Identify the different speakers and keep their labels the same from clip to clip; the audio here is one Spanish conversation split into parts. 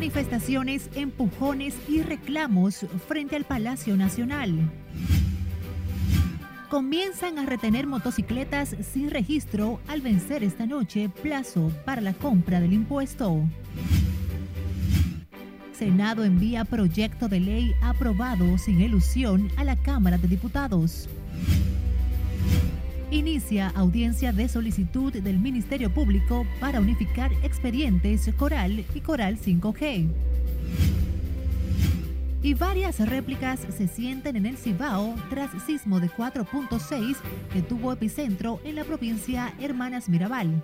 Speaker 1: Manifestaciones, empujones y reclamos frente al Palacio Nacional. Comienzan a retener motocicletas sin registro al vencer esta noche plazo para la compra del impuesto. Senado envía proyecto de ley aprobado sin ilusión a la Cámara de Diputados. Inicia audiencia de solicitud del Ministerio Público para unificar expedientes Coral y Coral 5G. Y varias réplicas se sienten en el Cibao tras sismo de 4.6 que tuvo epicentro en la provincia Hermanas Mirabal.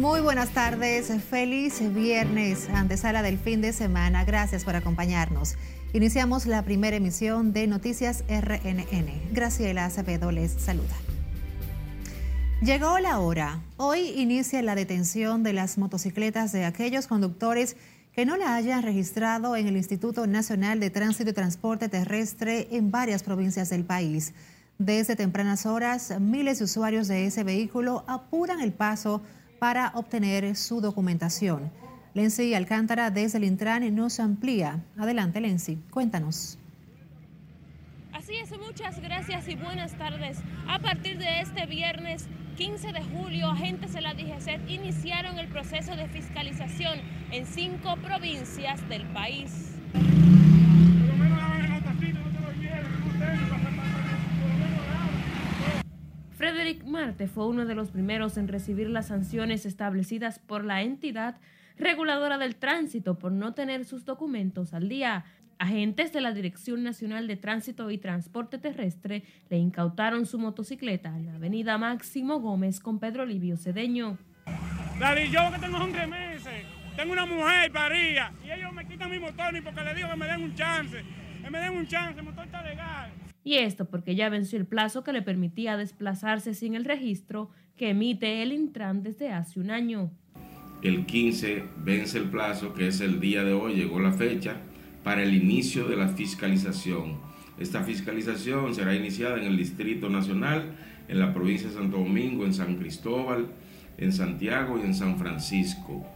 Speaker 1: Muy buenas tardes, feliz viernes, antesala del fin de semana. Gracias por acompañarnos. Iniciamos la primera emisión de Noticias RNN. Graciela Acevedo les saluda. Llegó la hora. Hoy inicia la detención de las motocicletas de aquellos conductores que no la hayan registrado en el Instituto Nacional de Tránsito y Transporte Terrestre en varias provincias del país. Desde tempranas horas, miles de usuarios de ese vehículo apuran el paso para obtener su documentación. Lenzi Alcántara desde el Intran nos amplía. Adelante, Lenzi, cuéntanos.
Speaker 2: Así es, muchas gracias y buenas tardes. A partir de este viernes 15 de julio, agentes de la DGCET iniciaron el proceso de fiscalización en cinco provincias del país. Frederick Marte fue uno de los primeros en recibir las sanciones establecidas por la entidad reguladora del tránsito por no tener sus documentos al día. Agentes de la Dirección Nacional de Tránsito y Transporte Terrestre le incautaron su motocicleta en la avenida Máximo Gómez con Pedro Livio Cedeño.
Speaker 3: Yo que tengo 11 meses, tengo una mujer paría y ellos me quitan mi motor ni porque le digo que me den un chance. Que me den un chance, el motor está legal.
Speaker 2: Y esto porque ya venció el plazo que le permitía desplazarse sin el registro que emite el Intran desde hace un año.
Speaker 4: El 15 vence el plazo, que es el día de hoy, llegó la fecha para el inicio de la fiscalización. Esta fiscalización será iniciada en el Distrito Nacional, en la provincia de Santo Domingo, en San Cristóbal, en Santiago y en San Francisco.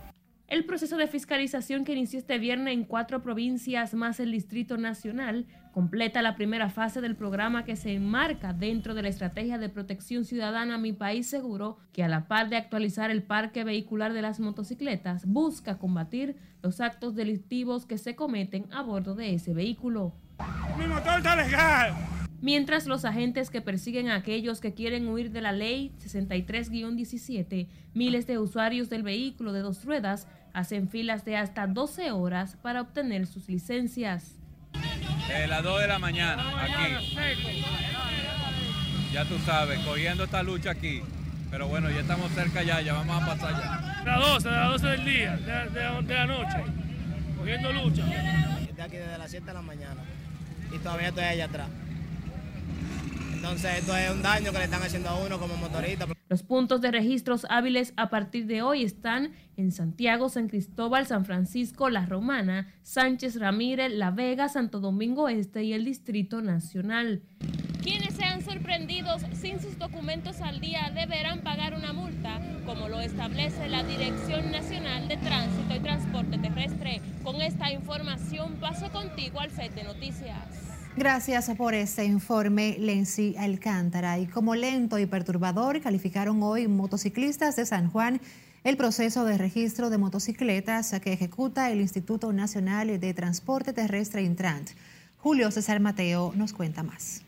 Speaker 2: El proceso de fiscalización que inició este viernes en cuatro provincias más el Distrito Nacional completa la primera fase del programa que se enmarca dentro de la estrategia de protección ciudadana Mi País Seguro, que a la par de actualizar el parque vehicular de las motocicletas, busca combatir los actos delictivos que se cometen a bordo de ese vehículo.
Speaker 3: Mi motor está legal.
Speaker 2: Mientras los agentes que persiguen a aquellos que quieren huir de la ley 63-17, miles de usuarios del vehículo de dos ruedas hacen filas de hasta 12 horas para obtener sus licencias.
Speaker 5: Eh, las 2 de la mañana, aquí. Ya tú sabes, cogiendo esta lucha aquí. Pero bueno, ya estamos cerca ya, ya vamos a pasar ya.
Speaker 3: Las 12, las 12 del día, de, de- de la noche, cogiendo lucha.
Speaker 6: Estoy aquí desde las 7 de la mañana y todavía estoy allá atrás. Entonces esto es un daño que le están haciendo a uno como motorista.
Speaker 2: Los puntos de registros hábiles a partir de hoy están en Santiago, San Cristóbal, San Francisco, La Romana, Sánchez Ramírez, La Vega, Santo Domingo Este y el Distrito Nacional. Quienes sean sorprendidos sin sus documentos al día deberán pagar una multa, como lo establece la Dirección Nacional de Tránsito y Transporte Terrestre. Con esta información paso contigo al set de noticias.
Speaker 1: Gracias por este informe, Lenzi Alcántara. Y como lento y perturbador, calificaron hoy motociclistas de San Juan el proceso de registro de motocicletas que ejecuta el Instituto Nacional de Transporte Terrestre Intrant. Julio César Mateo nos cuenta más.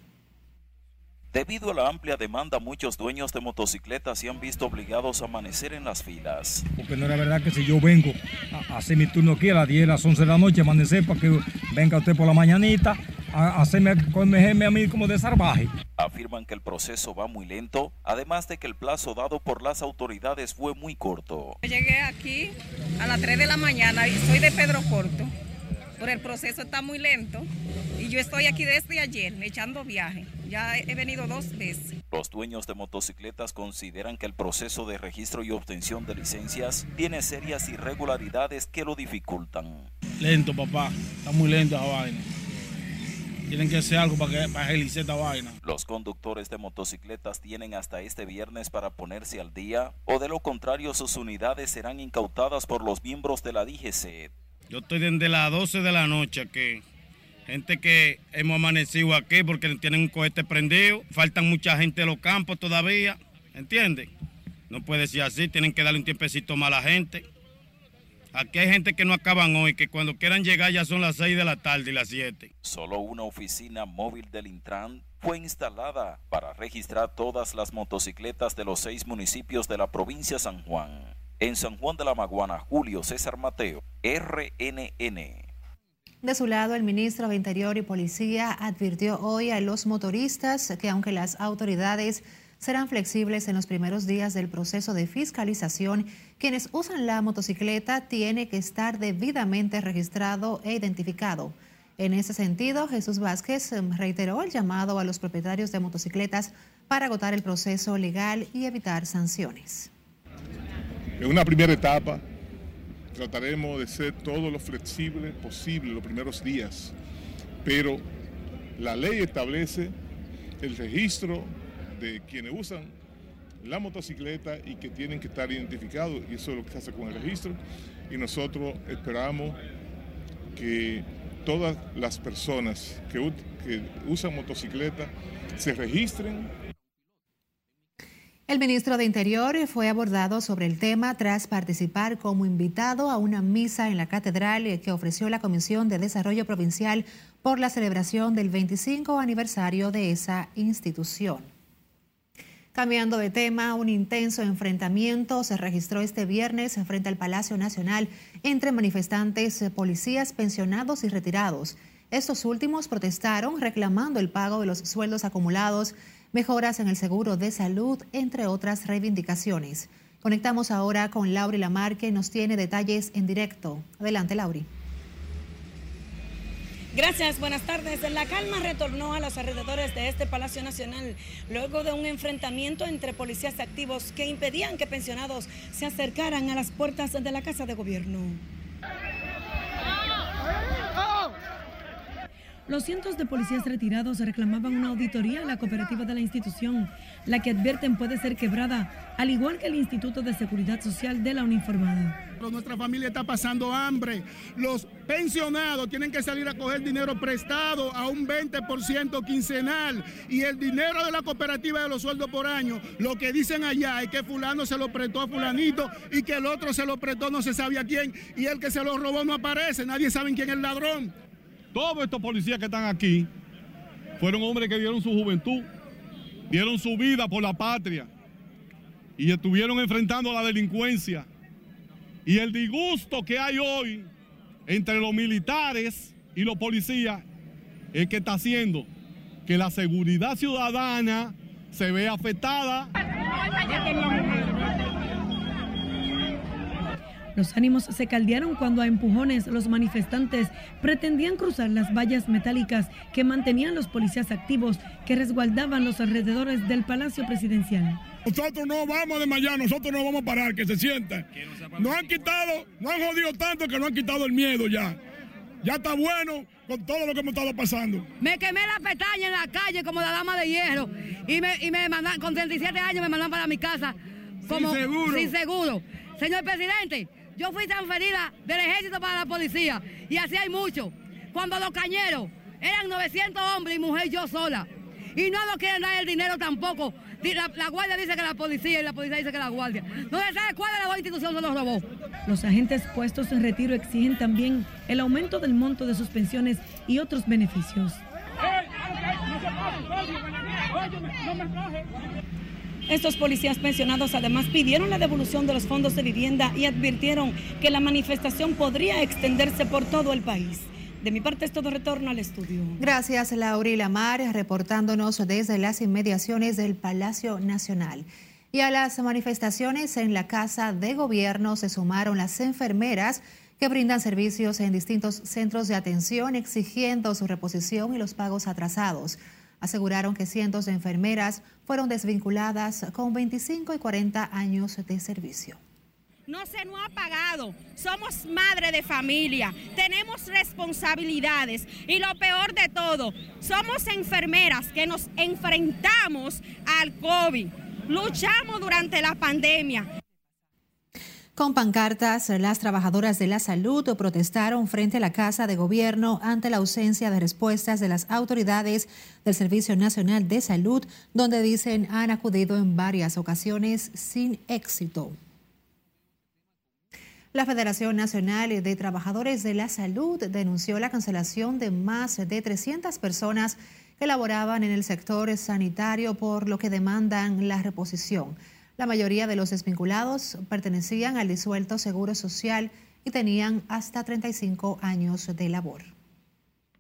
Speaker 7: Debido a la amplia demanda, muchos dueños de motocicletas se han visto obligados a amanecer en las filas.
Speaker 8: Porque no era verdad que si yo vengo a a hacer mi turno aquí a las 10, a las 11 de la noche, amanecer para que venga usted por la mañanita a hacerme, cogerme a mí como de salvaje.
Speaker 7: Afirman que el proceso va muy lento, además de que el plazo dado por las autoridades fue muy corto.
Speaker 9: Yo Llegué aquí a las 3 de la mañana y soy de Pedro Corto, pero el proceso está muy lento y yo estoy aquí desde ayer echando viaje. Ya he venido dos veces.
Speaker 7: Los dueños de motocicletas consideran que el proceso de registro y obtención de licencias tiene serias irregularidades que lo dificultan.
Speaker 3: Lento, papá. Está muy lento esa vaina. Tienen que hacer algo para, que, para esta vaina.
Speaker 7: Los conductores de motocicletas tienen hasta este viernes para ponerse al día o de lo contrario sus unidades serán incautadas por los miembros de la DGC.
Speaker 3: Yo estoy desde las 12 de la noche aquí. Gente que hemos amanecido aquí porque tienen un cohete prendido. Faltan mucha gente en los campos todavía. ¿Entienden? No puede ser así. Tienen que darle un tiempecito más a la gente. Aquí hay gente que no acaban hoy, que cuando quieran llegar ya son las 6 de la tarde y las 7.
Speaker 7: Solo una oficina móvil del Intran fue instalada para registrar todas las motocicletas de los seis municipios de la provincia de San Juan. En San Juan de la Maguana, Julio César Mateo, RNN.
Speaker 1: De su lado, el ministro de Interior y Policía advirtió hoy a los motoristas que aunque las autoridades serán flexibles en los primeros días del proceso de fiscalización. Quienes usan la motocicleta tiene que estar debidamente registrado e identificado. En ese sentido, Jesús Vázquez reiteró el llamado a los propietarios de motocicletas para agotar el proceso legal y evitar sanciones.
Speaker 10: En una primera etapa, trataremos de ser todo lo flexible posible los primeros días, pero la ley establece el registro de quienes usan la motocicleta y que tienen que estar identificados, y eso es lo que se hace con el registro, y nosotros esperamos que todas las personas que, que usan motocicleta se registren.
Speaker 1: El ministro de Interior fue abordado sobre el tema tras participar como invitado a una misa en la catedral que ofreció la Comisión de Desarrollo Provincial por la celebración del 25 aniversario de esa institución. Cambiando de tema, un intenso enfrentamiento se registró este viernes frente al Palacio Nacional entre manifestantes, policías, pensionados y retirados. Estos últimos protestaron reclamando el pago de los sueldos acumulados, mejoras en el seguro de salud, entre otras reivindicaciones. Conectamos ahora con Lauri Lamar, que nos tiene detalles en directo. Adelante, Lauri.
Speaker 11: Gracias, buenas tardes. La calma retornó a los alrededores de este Palacio Nacional luego de un enfrentamiento entre policías activos que impedían que pensionados se acercaran a las puertas de la Casa de Gobierno. Los cientos de policías retirados reclamaban una auditoría a la cooperativa de la institución, la que advierten puede ser quebrada, al igual que el Instituto de Seguridad Social de la Uniformada.
Speaker 12: Nuestra familia está pasando hambre. Los pensionados tienen que salir a coger dinero prestado a un 20% quincenal y el dinero de la cooperativa de los sueldos por año, lo que dicen allá es que fulano se lo prestó a fulanito y que el otro se lo prestó no se sabe a quién y el que se lo robó no aparece, nadie sabe quién es el ladrón.
Speaker 13: Todos estos policías que están aquí fueron hombres que dieron su juventud, dieron su vida por la patria y estuvieron enfrentando la delincuencia. Y el disgusto que hay hoy entre los militares y los policías es que está haciendo que la seguridad ciudadana se vea afectada.
Speaker 11: Los ánimos se caldearon cuando a empujones los manifestantes pretendían cruzar las vallas metálicas que mantenían los policías activos que resguardaban los alrededores del Palacio Presidencial.
Speaker 12: Nosotros no vamos de mañana, nosotros no vamos a parar, que se sientan. Nos han quitado, nos han jodido tanto que nos han quitado el miedo ya. Ya está bueno con todo lo que hemos estado pasando.
Speaker 14: Me quemé la pestaña en la calle como la dama de hierro y me, y me mandan, con 37 años me mandan para mi casa. Como, sin seguro. Sin seguro. Señor presidente, yo fui transferida del ejército para la policía y así hay mucho. Cuando los cañeros eran 900 hombres y mujer yo sola. Y no nos quieren dar el dinero tampoco. La, guardia dice que la policía y la policía dice que la guardia. No se sabe cuál de las dos instituciones se los robó.
Speaker 11: Los agentes puestos en retiro exigen también el aumento del monto de sus pensiones y otros beneficios. Estos policías pensionados además pidieron la devolución de los fondos de vivienda y advirtieron que la manifestación podría extenderse por todo el país. De mi parte es todo retorno al estudio.
Speaker 1: Gracias, Laurila Lamar, reportándonos desde las inmediaciones del Palacio Nacional. Y a las manifestaciones en la Casa de Gobierno se sumaron las enfermeras que brindan servicios en distintos centros de atención exigiendo su reposición y los pagos atrasados aseguraron que cientos de enfermeras fueron desvinculadas con 25 y 40 años de servicio.
Speaker 15: no se nos ha pagado. Somos madre de familia, tenemos responsabilidades y lo peor de todo, somos enfermeras que nos enfrentamos al COVID. Luchamos durante la pandemia.
Speaker 1: Con pancartas, las trabajadoras de la salud protestaron frente a la Casa de Gobierno ante la ausencia de respuestas de las autoridades del Servicio Nacional de Salud, donde dicen han acudido en varias ocasiones sin éxito. La Federación Nacional de Trabajadores de la Salud denunció la cancelación de más de 300 personas que laboraban en el sector sanitario por lo que demandan la reposición. La mayoría de los desvinculados pertenecían al disuelto Seguro Social y tenían hasta 35 años de labor.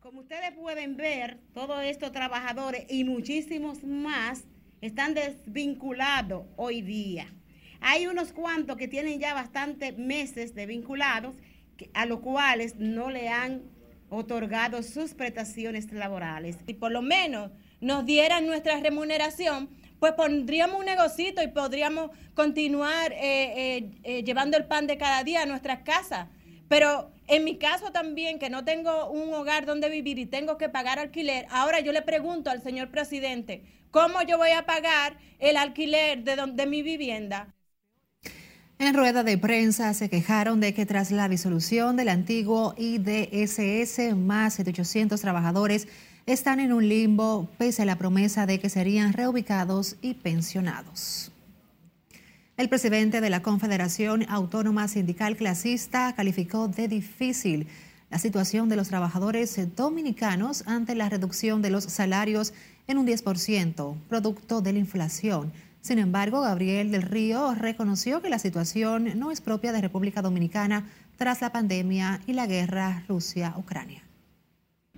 Speaker 16: Como ustedes pueden ver, todos estos trabajadores y muchísimos más están desvinculados hoy día. Hay unos cuantos que tienen ya bastantes meses de vinculados a los cuales no le han otorgado sus prestaciones laborales.
Speaker 17: Y por lo menos nos dieran nuestra remuneración pues pondríamos un negocito y podríamos continuar eh, eh, eh, llevando el pan de cada día a nuestras casas. Pero en mi caso también, que no tengo un hogar donde vivir y tengo que pagar alquiler, ahora yo le pregunto al señor presidente, ¿cómo yo voy a pagar el alquiler de, de mi vivienda?
Speaker 1: En rueda de prensa se quejaron de que tras la disolución del antiguo IDSS, más de 800 trabajadores están en un limbo pese a la promesa de que serían reubicados y pensionados. El presidente de la Confederación Autónoma Sindical Clasista calificó de difícil la situación de los trabajadores dominicanos ante la reducción de los salarios en un 10%, producto de la inflación. Sin embargo, Gabriel del Río reconoció que la situación no es propia de República Dominicana tras la pandemia y la guerra Rusia-Ucrania.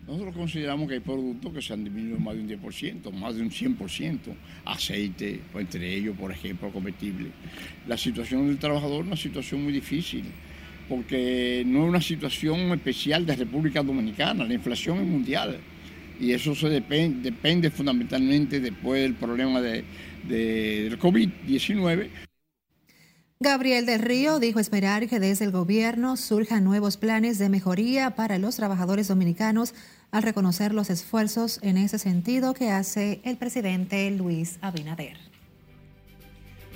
Speaker 18: Nosotros consideramos que hay productos que se han disminuido más de un 10%, más de un 100%, aceite, pues, entre ellos, por ejemplo, comestible. La situación del trabajador es una situación muy difícil, porque no es una situación especial de República Dominicana, la inflación es mundial. Y eso se depende, fundamentalmente después del problema de, del COVID-19.
Speaker 1: Gabriel del Río dijo esperar que desde el gobierno surjan nuevos planes de mejoría para los trabajadores dominicanos al reconocer los esfuerzos en ese sentido que hace el presidente Luis Abinader.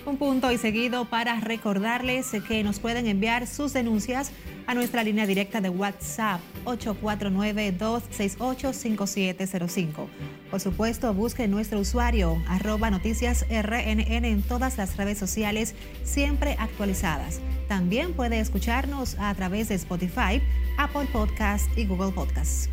Speaker 1: Un punto y seguido para recordarles que nos pueden enviar sus denuncias a nuestra línea directa de WhatsApp 849-268-5705. Por supuesto, busquen nuestro usuario arroba noticias RNN en todas las redes sociales siempre actualizadas. También puede escucharnos a través de Spotify, Apple Podcast y Google Podcast.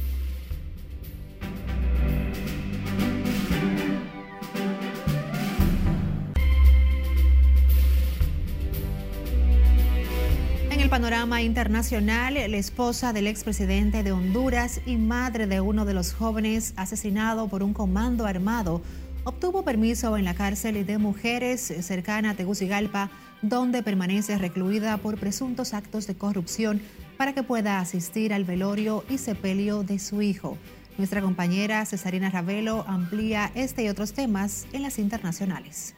Speaker 1: Panorama internacional, la esposa del expresidente de Honduras y madre de uno de los jóvenes asesinado por un comando armado obtuvo permiso en la cárcel de mujeres cercana a Tegucigalpa, donde permanece recluida por presuntos actos de corrupción para que pueda asistir al velorio y sepelio de su hijo. Nuestra compañera Cesarina Ravelo amplía este y otros temas en las internacionales.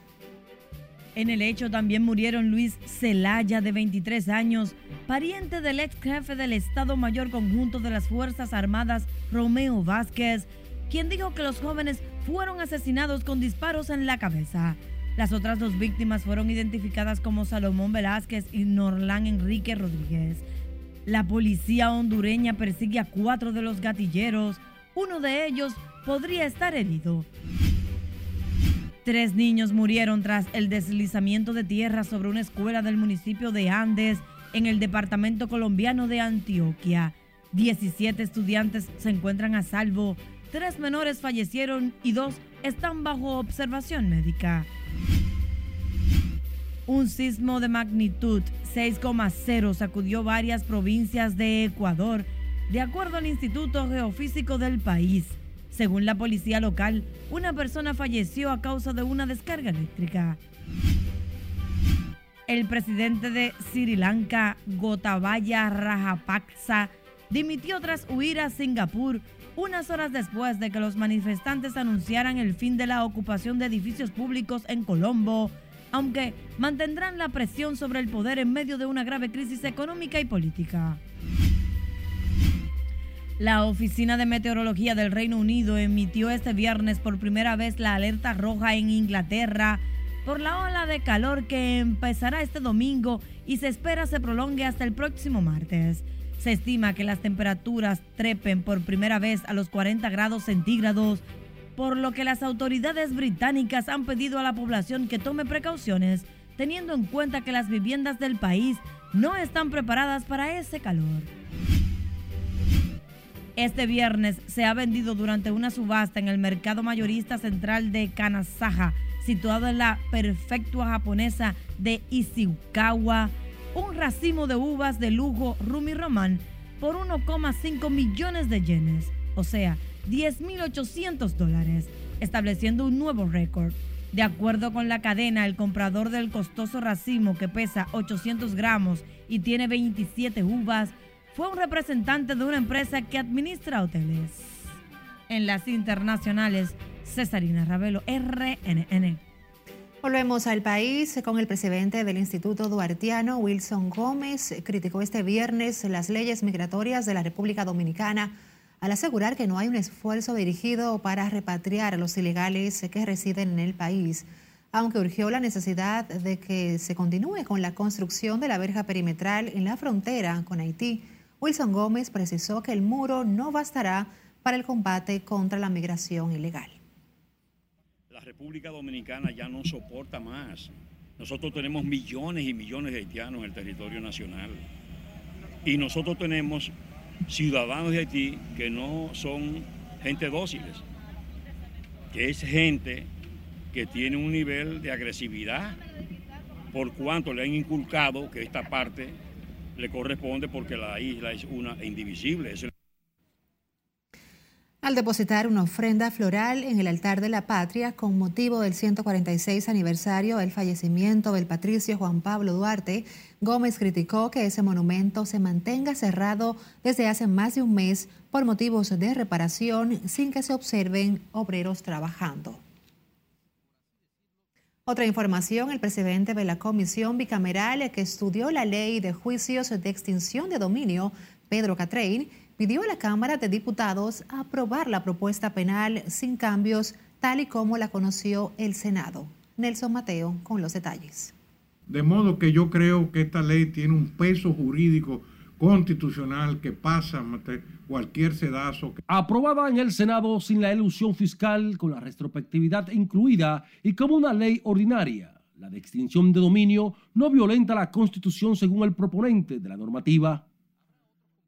Speaker 19: En el hecho también murieron Luis Celaya, de 23 años, pariente del ex jefe del Estado Mayor Conjunto de las Fuerzas Armadas, Romeo Vázquez, quien dijo que los jóvenes fueron asesinados con disparos en la cabeza. Las otras dos víctimas fueron identificadas como Salomón Velázquez y Norlán Enrique Rodríguez. La policía hondureña persigue a cuatro de los gatilleros. Uno de ellos podría estar herido. Tres niños murieron tras el deslizamiento de tierra sobre una escuela del municipio de Andes en el departamento colombiano de Antioquia. 17 estudiantes se encuentran a salvo, tres menores fallecieron y dos están bajo observación médica. Un sismo de magnitud 6,0 sacudió varias provincias de Ecuador, de acuerdo al Instituto Geofísico del país. Según la policía local, una persona falleció a causa de una descarga eléctrica. El presidente de Sri Lanka, Gotabaya Rajapaksa, dimitió tras huir a Singapur unas horas después de que los manifestantes anunciaran el fin de la ocupación de edificios públicos en Colombo aunque mantendrán la presión sobre el poder en medio de una grave crisis económica y política. La Oficina de Meteorología del Reino Unido emitió este viernes por primera vez la alerta roja en Inglaterra por la ola de calor que empezará este domingo y se espera se prolongue hasta el próximo martes. Se estima que las temperaturas trepen por primera vez a los 40 grados centígrados, por lo que las autoridades británicas han pedido a la población que tome precauciones, teniendo en cuenta que las viviendas del país no están preparadas para ese calor. Este viernes se ha vendido durante una subasta en el mercado mayorista central de Kanazaha, situado en la prefectura japonesa de Ishikawa, un racimo de uvas de lujo Rumi Roman por 1,5 millones de yenes, o sea, 10.800 dólares, estableciendo un nuevo récord. De acuerdo con la cadena, el comprador del costoso racimo que pesa 800 gramos y tiene 27 uvas fue un representante de una empresa que administra hoteles. En las internacionales, Cesarina Ravelo, RNN.
Speaker 1: Volvemos al país con el presidente del Instituto Duartiano, Wilson Gómez. Criticó este viernes las leyes migratorias de la República Dominicana al asegurar que no hay un esfuerzo dirigido para repatriar a los ilegales que residen en el país, aunque urgió la necesidad de que se continúe con la construcción de la verja perimetral en la frontera con Haití Wilson Gómez precisó que el muro no bastará para el combate contra la migración ilegal.
Speaker 20: La República Dominicana ya no soporta más. Nosotros tenemos millones y millones de haitianos en el territorio nacional. Y nosotros tenemos ciudadanos de Haití que no son gente dóciles, que es gente que tiene un nivel de agresividad por cuanto le han inculcado que esta parte le corresponde porque la isla es una e indivisible.
Speaker 1: Al depositar una ofrenda floral en el altar de la patria con motivo del 146 aniversario del fallecimiento del patricio Juan Pablo Duarte, Gómez criticó que ese monumento se mantenga cerrado desde hace más de un mes por motivos de reparación sin que se observen obreros trabajando. Otra información, el presidente de la Comisión Bicameral que estudió la ley de juicios de extinción de dominio, Pedro Catrein, pidió a la Cámara de Diputados aprobar la propuesta penal sin cambios, tal y como la conoció el Senado. Nelson Mateo con los detalles.
Speaker 21: De modo que yo creo que esta ley tiene un peso jurídico constitucional que pasa cualquier sedazo.
Speaker 22: Aprobada en el Senado sin la ilusión fiscal, con la retrospectividad incluida y como una ley ordinaria. La de extinción de dominio no violenta la Constitución según el proponente de la normativa.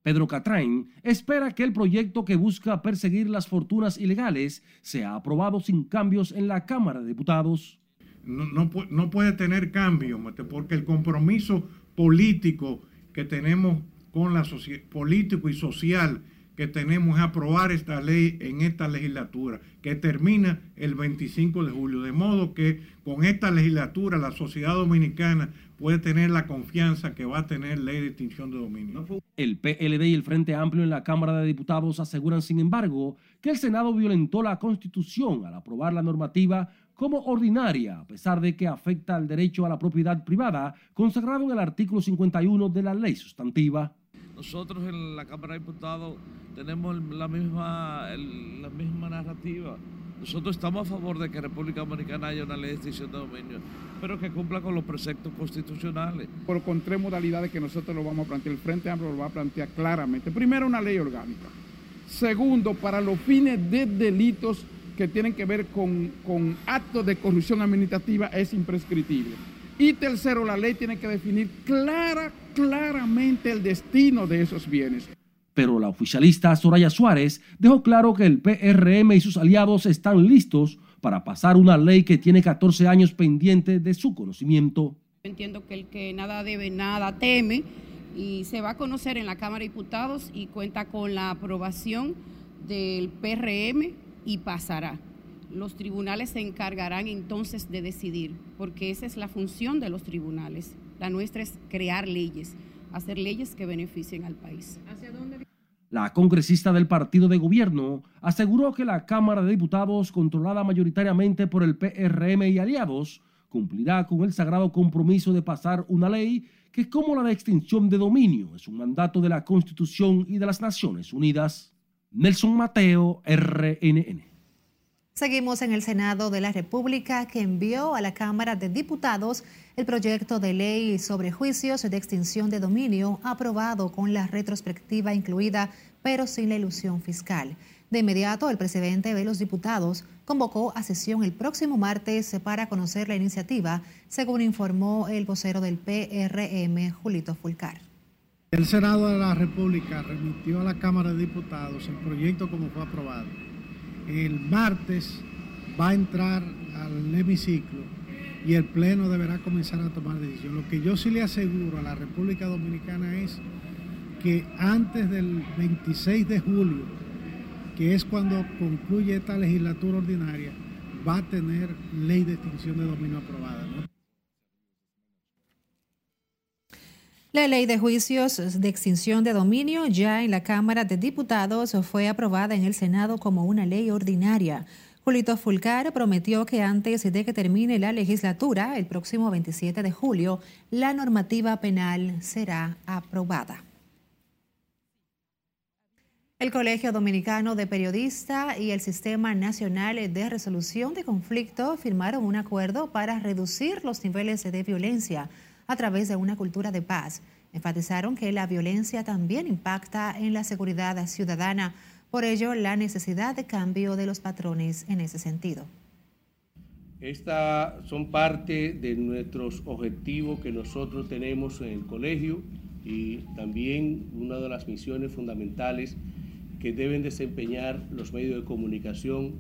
Speaker 22: Pedro Catrain espera que el proyecto que busca perseguir las fortunas ilegales sea aprobado sin cambios en la Cámara de Diputados.
Speaker 21: No, no puede tener cambio, porque el compromiso político que tenemos con la político y social que tenemos es aprobar esta ley en esta legislatura, que termina el 25 de julio. De modo que con esta legislatura la sociedad dominicana puede tener la confianza que va a tener ley de extinción de dominio.
Speaker 22: El PLD y el Frente Amplio en la Cámara de Diputados aseguran, sin embargo, que el Senado violentó la Constitución al aprobar la normativa como ordinaria, a pesar de que afecta al derecho a la propiedad privada consagrado en el artículo 51 de la ley sustantiva.
Speaker 23: Nosotros en la Cámara de Diputados tenemos la misma, la misma narrativa. Nosotros estamos a favor de que República Dominicana haya una ley de extinción de dominio, pero que cumpla con los preceptos constitucionales.
Speaker 24: Por con tres modalidades que nosotros lo vamos a plantear, el Frente Amplio lo va a plantear claramente. Primero, una ley orgánica. Segundo, para los fines de delitos que tienen que ver con, con actos de corrupción administrativa es imprescriptible. Y tercero, la ley tiene que definir clara, claramente el destino de esos bienes.
Speaker 22: Pero la oficialista Soraya Suárez dejó claro que el PRM y sus aliados están listos para pasar una ley que tiene 14 años pendiente de su conocimiento.
Speaker 25: Entiendo que el que nada debe, nada teme y se va a conocer en la Cámara de Diputados y cuenta con la aprobación del PRM y pasará. Los tribunales se encargarán entonces de decidir, porque esa es la función de los tribunales. La nuestra es crear leyes, hacer leyes que beneficien al país.
Speaker 22: La congresista del partido de gobierno aseguró que la Cámara de Diputados, controlada mayoritariamente por el PRM y aliados, cumplirá con el sagrado compromiso de pasar una ley que como la de extinción de dominio es un mandato de la Constitución y de las Naciones Unidas. Nelson Mateo, RNN.
Speaker 1: Seguimos en el Senado de la República que envió a la Cámara de Diputados el proyecto de ley sobre juicios de extinción de dominio aprobado con la retrospectiva incluida pero sin la ilusión fiscal. De inmediato, el presidente de los diputados convocó a sesión el próximo martes para conocer la iniciativa, según informó el vocero del PRM, Julito Fulcar.
Speaker 26: El Senado de la República remitió a la Cámara de Diputados el proyecto como fue aprobado. El martes va a entrar al hemiciclo y el Pleno deberá comenzar a tomar decisiones. Lo que yo sí le aseguro a la República Dominicana es que antes del 26 de julio que es cuando concluye esta legislatura ordinaria, va a tener ley de extinción de dominio aprobada.
Speaker 1: La ley de juicios de extinción de dominio ya en la Cámara de Diputados fue aprobada en el Senado como una ley ordinaria. Julito Fulcar prometió que antes de que termine la legislatura, el próximo 27 de julio, la normativa penal será aprobada. El Colegio Dominicano de Periodistas y el Sistema Nacional de Resolución de Conflicto firmaron un acuerdo para reducir los niveles de violencia a través de una cultura de paz. Enfatizaron que la violencia también impacta en la seguridad ciudadana, por ello la necesidad de cambio de los patrones en ese sentido.
Speaker 22: Estas son parte de nuestros objetivos que nosotros tenemos en el colegio y también una de las misiones fundamentales que deben desempeñar los medios de comunicación,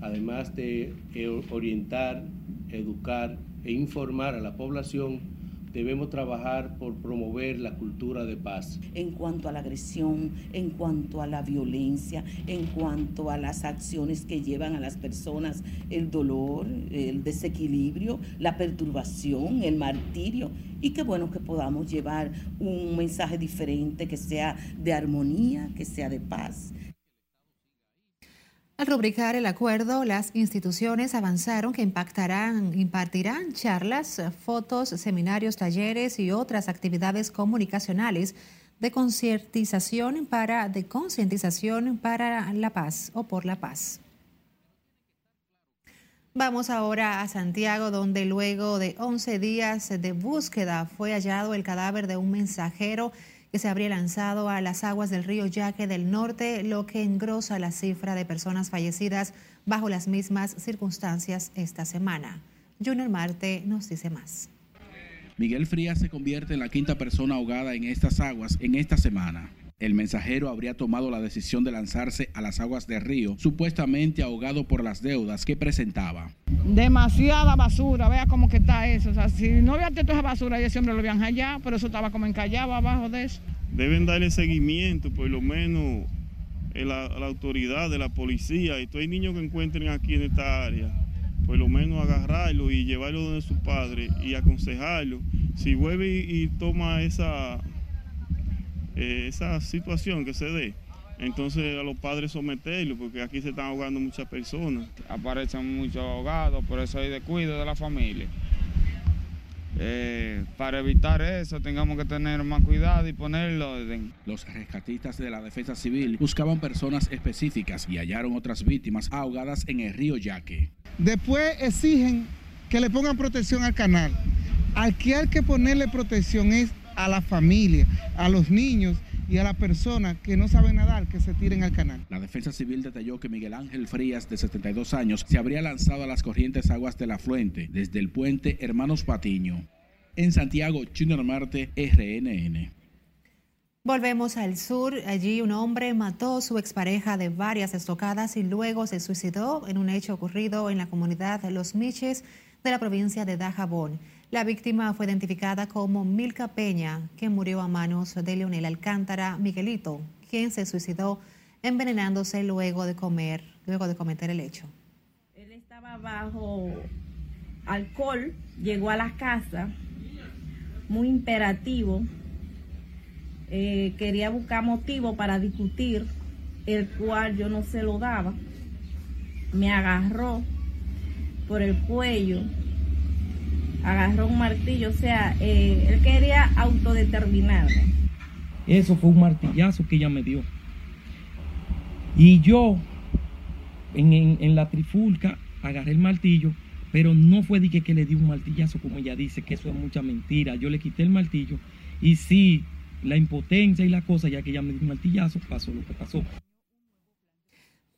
Speaker 22: además de eh, orientar, educar e informar a la población, debemos trabajar por promover la cultura de paz.
Speaker 27: En cuanto a la agresión, en cuanto a la violencia, en cuanto a las acciones que llevan a las personas el dolor, el desequilibrio, la perturbación, el martirio y qué bueno que podamos llevar un mensaje diferente, que sea de armonía, que sea de paz.
Speaker 1: Al rubricar el acuerdo, las instituciones avanzaron que impactarán, impartirán charlas, fotos, seminarios, talleres y otras actividades comunicacionales de concientización para de concientización para la paz o por la paz. Vamos ahora a Santiago, donde luego de 11 días de búsqueda fue hallado el cadáver de un mensajero que se habría lanzado a las aguas del río Yaque del Norte, lo que engrosa la cifra de personas fallecidas bajo las mismas circunstancias esta semana. Junior Marte nos dice más.
Speaker 28: Miguel Frías se convierte en la quinta persona ahogada en estas aguas en esta semana. El mensajero habría tomado la decisión de lanzarse a las aguas del río, supuestamente ahogado por las deudas que presentaba.
Speaker 29: Demasiada basura, vea cómo que está eso. O sea, si no había toda esa basura, ese hombre lo habían allá, pero eso estaba como encallado abajo de eso.
Speaker 30: Deben darle seguimiento, por lo menos, a la, autoridad de la policía y todos los niños que encuentren aquí en esta área por lo menos agarrarlo y llevarlo donde su padre y aconsejarlo. Si vuelve y toma esa eh, esa situación que se dé, entonces a los padres someterlo, porque aquí se están ahogando muchas personas.
Speaker 31: Aparecen muchos ahogados, por eso hay descuido de la familia. Eh, para evitar eso tengamos que tener más cuidado y ponerlo orden.
Speaker 28: Los rescatistas de la defensa civil buscaban personas específicas y hallaron otras víctimas ahogadas en el río Yaque.
Speaker 32: Después exigen que le pongan protección al canal. Al que hay que ponerle protección es a la familia, a los niños y a la persona que no saben nadar que se tiren al canal.
Speaker 28: La defensa civil detalló que Miguel Ángel Frías, de 72 años, se habría lanzado a las corrientes aguas de la Fuente desde el puente Hermanos Patiño. En Santiago, Chino Marte, RNN.
Speaker 1: Volvemos al sur. Allí un hombre mató a su expareja de varias estocadas y luego se suicidó en un hecho ocurrido en la comunidad de Los Miches de la provincia de Dajabón. La víctima fue identificada como Milka Peña, que murió a manos de Leonel Alcántara Miguelito, quien se suicidó envenenándose luego de comer, luego de cometer el hecho.
Speaker 33: Él estaba bajo alcohol, llegó a la casa muy imperativo, eh, quería buscar motivo para discutir, el cual yo no se lo daba. Me agarró por el cuello agarró un martillo, o sea, eh, él quería autodeterminarme.
Speaker 34: Eso fue un martillazo que ella me dio. Y yo, en, la trifulca, agarré el martillo, pero no fue de que, que, le di un martillazo como ella dice, que eso es mucha mentira. Yo le quité el martillo y sí, la impotencia y la cosa, ya que ella me dio un martillazo, pasó lo que pasó.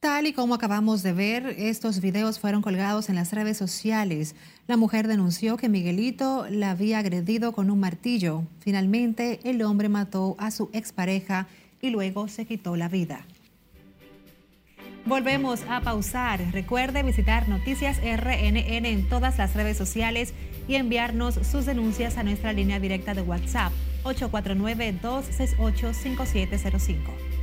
Speaker 1: Tal y como acabamos de ver, estos videos fueron colgados en las redes sociales. La mujer denunció que Miguelito la había agredido con un martillo. Finalmente, el hombre mató a su expareja y luego se quitó la vida. Volvemos a pausar. Recuerde visitar Noticias RNN en todas las redes sociales y enviarnos sus denuncias a nuestra línea directa de WhatsApp 849-268-5705.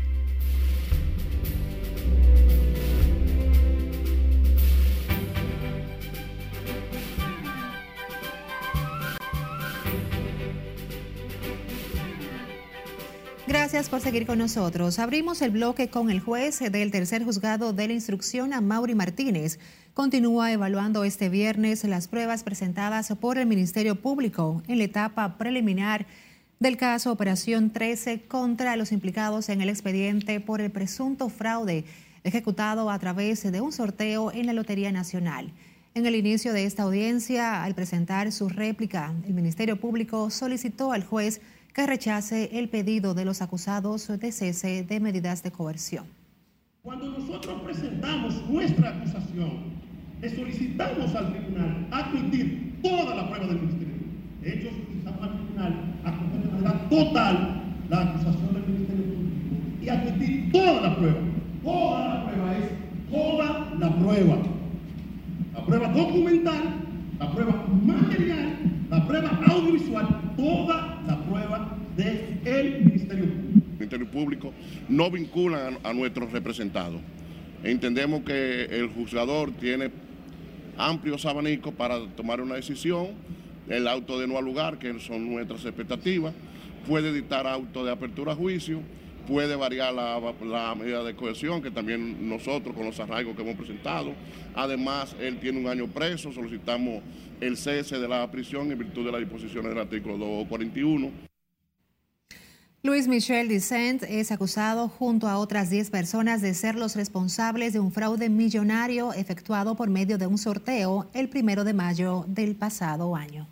Speaker 1: Gracias por seguir con nosotros. Abrimos el bloque con el juez del tercer juzgado de la instrucción a Mauri Martínez. Continúa evaluando este viernes las pruebas presentadas por el Ministerio Público en la etapa preliminar del caso Operación 13 contra los implicados en el expediente por el presunto fraude ejecutado a través de un sorteo en la Lotería Nacional. En el inicio de esta audiencia, al presentar su réplica, el Ministerio Público solicitó al juez que rechace el pedido de los acusados de cese de medidas de coerción.
Speaker 35: Cuando nosotros presentamos nuestra acusación, le solicitamos al tribunal admitir toda la prueba del Ministerio. De hecho, solicitamos al tribunal acoger de manera total la acusación del Ministerio Público y admitir toda la prueba. Toda la prueba es toda la prueba. La prueba documental, la prueba material, la prueba audiovisual, toda la prueba del Ministerio Público.
Speaker 36: El Ministerio Público no vinculan a, nuestros representados. Entendemos que el juzgador tiene amplios abanicos para tomar una decisión, el auto de no lugar, que son nuestras expectativas, puede dictar auto de apertura a juicio, puede variar la, la, medida de cohesión, que también nosotros con los arraigos que hemos presentado. Además, él tiene un año preso, solicitamos el cese de la prisión en virtud de las disposiciones del artículo 241.
Speaker 1: Luis Michel Dicent es acusado junto a otras 10 personas de ser los responsables de un fraude millonario efectuado por medio de un sorteo el primero de mayo del pasado año.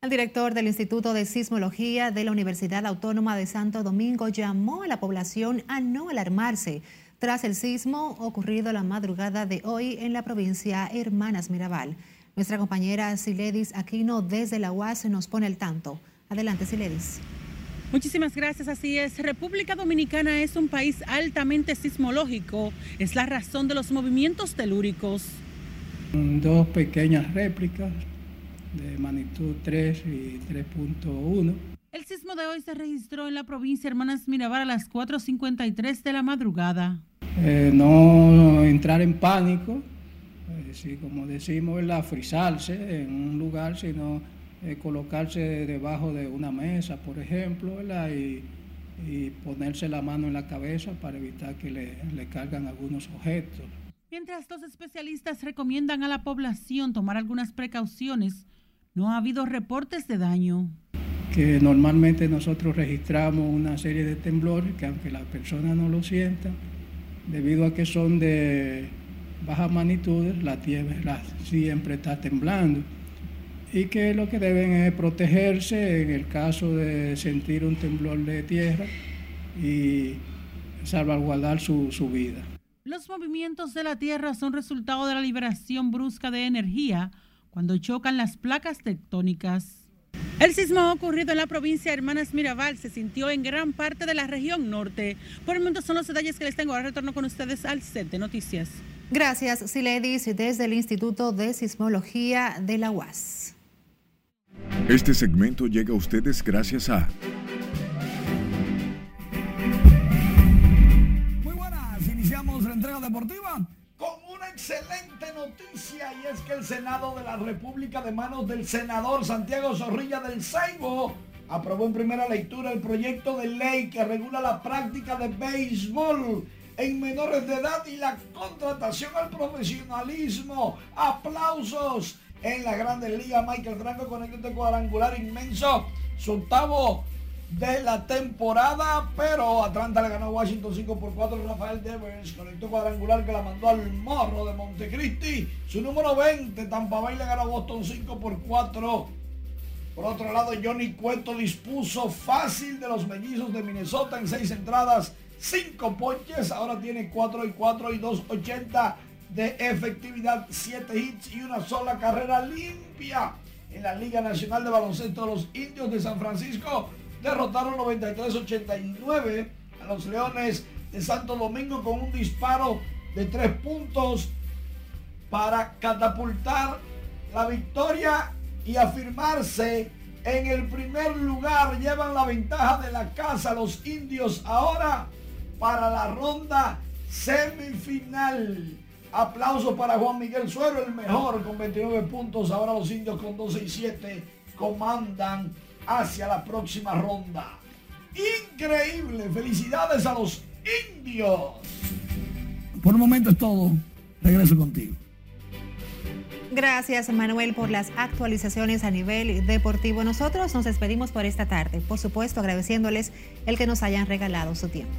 Speaker 1: El director del Instituto de Sismología de la Universidad Autónoma de Santo Domingo llamó a la población a no alarmarse tras el sismo ocurrido la madrugada de hoy en la provincia Hermanas Mirabal. Nuestra compañera Siledis Aquino desde la UAS nos pone al tanto. Adelante, Siledis.
Speaker 37: Muchísimas gracias, así es. República Dominicana es un país altamente sismológico. Es la razón de los movimientos telúricos.
Speaker 24: Dos pequeñas réplicas de magnitud 3 y 3.1.
Speaker 37: El sismo de hoy se registró en la provincia Hermanas Mirabal a las 4.53 de la madrugada.
Speaker 24: Eh, no entrar en pánico, eh, como decimos, la frizarse en un lugar, sino eh, colocarse debajo de una mesa, por ejemplo, y, y, ponerse la mano en la cabeza para evitar que le, le cargan algunos objetos.
Speaker 37: Mientras los especialistas recomiendan a la población tomar algunas precauciones, no ha habido reportes de daño.
Speaker 24: Que normalmente nosotros registramos una serie de temblores que aunque la persona no lo sienta, debido a que son de bajas magnitudes, la tierra siempre está temblando y que lo que deben es protegerse en el caso de sentir un temblor de tierra y salvaguardar su, su vida.
Speaker 37: Los movimientos de la Tierra son resultado de la liberación brusca de energía cuando chocan las placas tectónicas. El sismo ocurrido en la provincia de Hermanas Mirabal se sintió en gran parte de la región norte. Por el momento son los detalles que les tengo. Ahora retorno con ustedes al set de noticias.
Speaker 1: Gracias, Siledis, desde el Instituto de Sismología de la UAS.
Speaker 38: Este segmento llega a ustedes gracias a...
Speaker 39: Muy buenas, iniciamos la entrega deportiva excelente noticia y es que el Senado de la República de manos del senador Santiago Zorrilla del Seibo aprobó en primera lectura el proyecto de ley que regula la práctica de béisbol en menores de edad y la contratación al profesionalismo. Aplausos en la Grandes Ligas. Michael Franco con este cuadrangular inmenso. Su octavo de la temporada, pero Atlanta le ganó a Washington 5 por 4. Rafael Devers conectó cuadrangular que la mandó al morro de Montecristi. Su número 20, Tampa Bay le ganó a Boston 5 por 4. Por otro lado, Johnny Cueto dispuso fácil de los mellizos de Minnesota en 6 entradas, 5 ponches. Ahora tiene 4 y 4 y 2.80 de efectividad, 7 hits y una sola carrera limpia. En la Liga Nacional de Baloncesto, los indios de San Francisco derrotaron 93-89 a los Leones de Santo Domingo con un disparo de 3 puntos para catapultar la victoria y afirmarse en el primer lugar. Llevan la ventaja de la casa los indios ahora para la ronda semifinal. Aplauso para Juan Miguel Suero, el mejor con 29 puntos. Ahora los indios con 12 y 7 comandan hacia la próxima ronda. Increíble. Felicidades a los indios. Por el momento es todo. Regreso contigo.
Speaker 1: Gracias Manuel por las actualizaciones a nivel deportivo. Nosotros nos despedimos por esta tarde, por supuesto agradeciéndoles el que nos hayan regalado su tiempo.